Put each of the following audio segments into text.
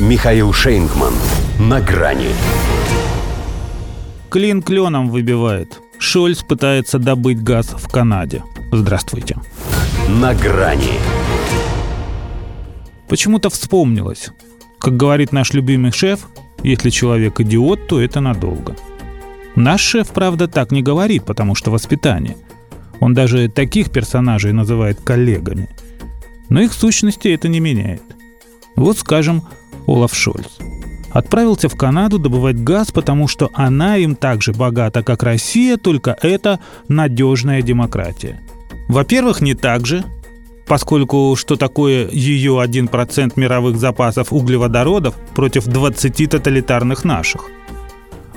Михаил Шейнгман. На грани. Клин кленом выбивает. Шольц пытается добыть газ в Канаде. Здравствуйте. На грани. Почему-то вспомнилось. Как говорит наш любимый шеф, если человек идиот, то это надолго. Наш шеф, правда, так не говорит, потому что воспитание. Он даже таких персонажей называет коллегами. Но их сущности это не меняет. Вот, скажем, Олаф Шольц. Отправился в Канаду добывать газ, потому что она им так же богата, как Россия, только это надежная демократия. Во-первых, не так же, поскольку что такое ее 1% мировых запасов углеводородов против 20 тоталитарных наших.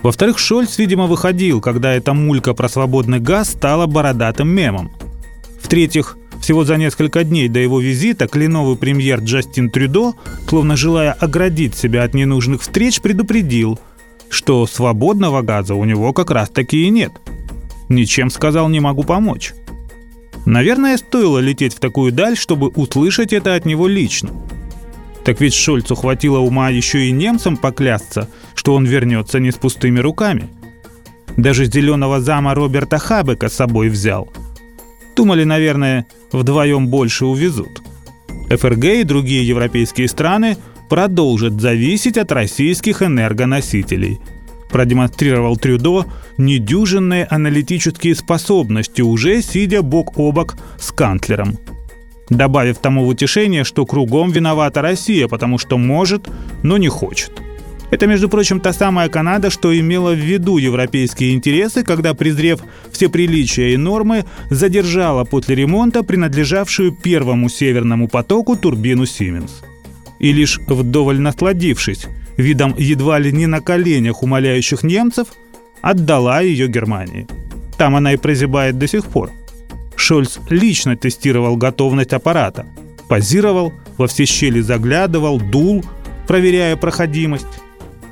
Во-вторых, Шольц, видимо, выходил, когда эта мулька про свободный газ стала бородатым мемом. В-третьих, всего за несколько дней до его визита кленовый премьер Джастин Трюдо, словно желая оградить себя от ненужных встреч, предупредил, что свободного газа у него как раз таки и нет. Ничем, сказал, не могу помочь. Наверное, стоило лететь в такую даль, чтобы услышать это от него лично. Так ведь Шольцу хватило ума еще и немцам поклясться, что он вернется не с пустыми руками. Даже зеленого зама Роберта Хабека с собой взял – Думали, наверное, вдвоем больше увезут. ФРГ и другие европейские страны продолжат зависеть от российских энергоносителей. Продемонстрировал Трюдо недюжинные аналитические способности, уже сидя бок о бок с канцлером. Добавив тому в утешение, что кругом виновата Россия, потому что может, но не хочет – это, между прочим, та самая Канада, что имела в виду европейские интересы, когда, презрев все приличия и нормы, задержала после ремонта принадлежавшую первому северному потоку турбину «Сименс». И лишь вдоволь насладившись видом едва ли не на коленях умоляющих немцев, отдала ее Германии. Там она и прозябает до сих пор. Шольц лично тестировал готовность аппарата, позировал, во все щели заглядывал, дул, проверяя проходимость.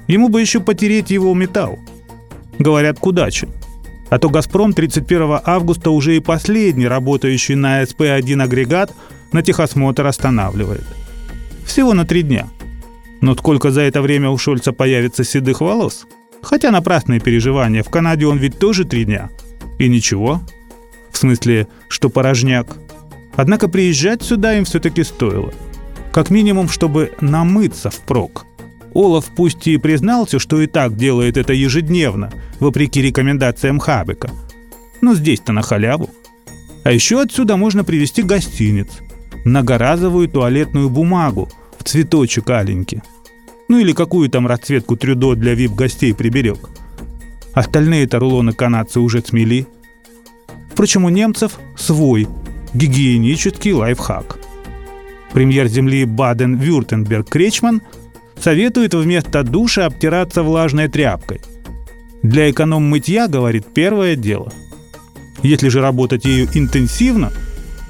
Ему бы еще потереть его металл. Говорят, к удаче. А то «Газпром» 31 августа уже и последний работающий на СП-1 агрегат на техосмотр останавливает. Всего на три дня. Но сколько за это время у Шольца появится седых волос? Хотя напрасные переживания. В Канаде он ведь тоже три дня. И ничего. В смысле, что порожняк. Однако приезжать сюда им все-таки стоило. Как минимум, чтобы намыться впрок – Олаф пусть и признался, что и так делает это ежедневно, вопреки рекомендациям Хабека. Но здесь-то на халяву. А еще отсюда можно привезти гостиниц. Многоразовую туалетную бумагу в цветочек аленький. Ну или какую там расцветку трюдо для вип-гостей приберег. Остальные-то рулоны канадцы уже смели. Впрочем, у немцев свой гигиенический лайфхак. Премьер земли Баден-Вюртемберг Кречман – советует вместо душа обтираться влажной тряпкой. Для эконом-мытья, говорит, первое дело. Если же работать ею интенсивно,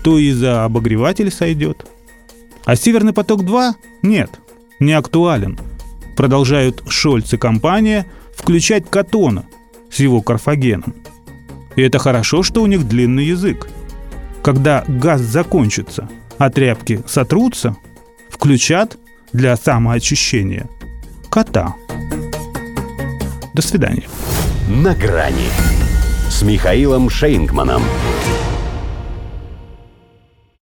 то и за обогреватель сойдет. А «Северный поток-2» нет, не актуален. Продолжают Шольц и компания включать Катона с его карфагеном. И это хорошо, что у них длинный язык. Когда газ закончится, а тряпки сотрутся, включат для самоочищения кота. До свидания. На грани с Михаилом Шейнгманом.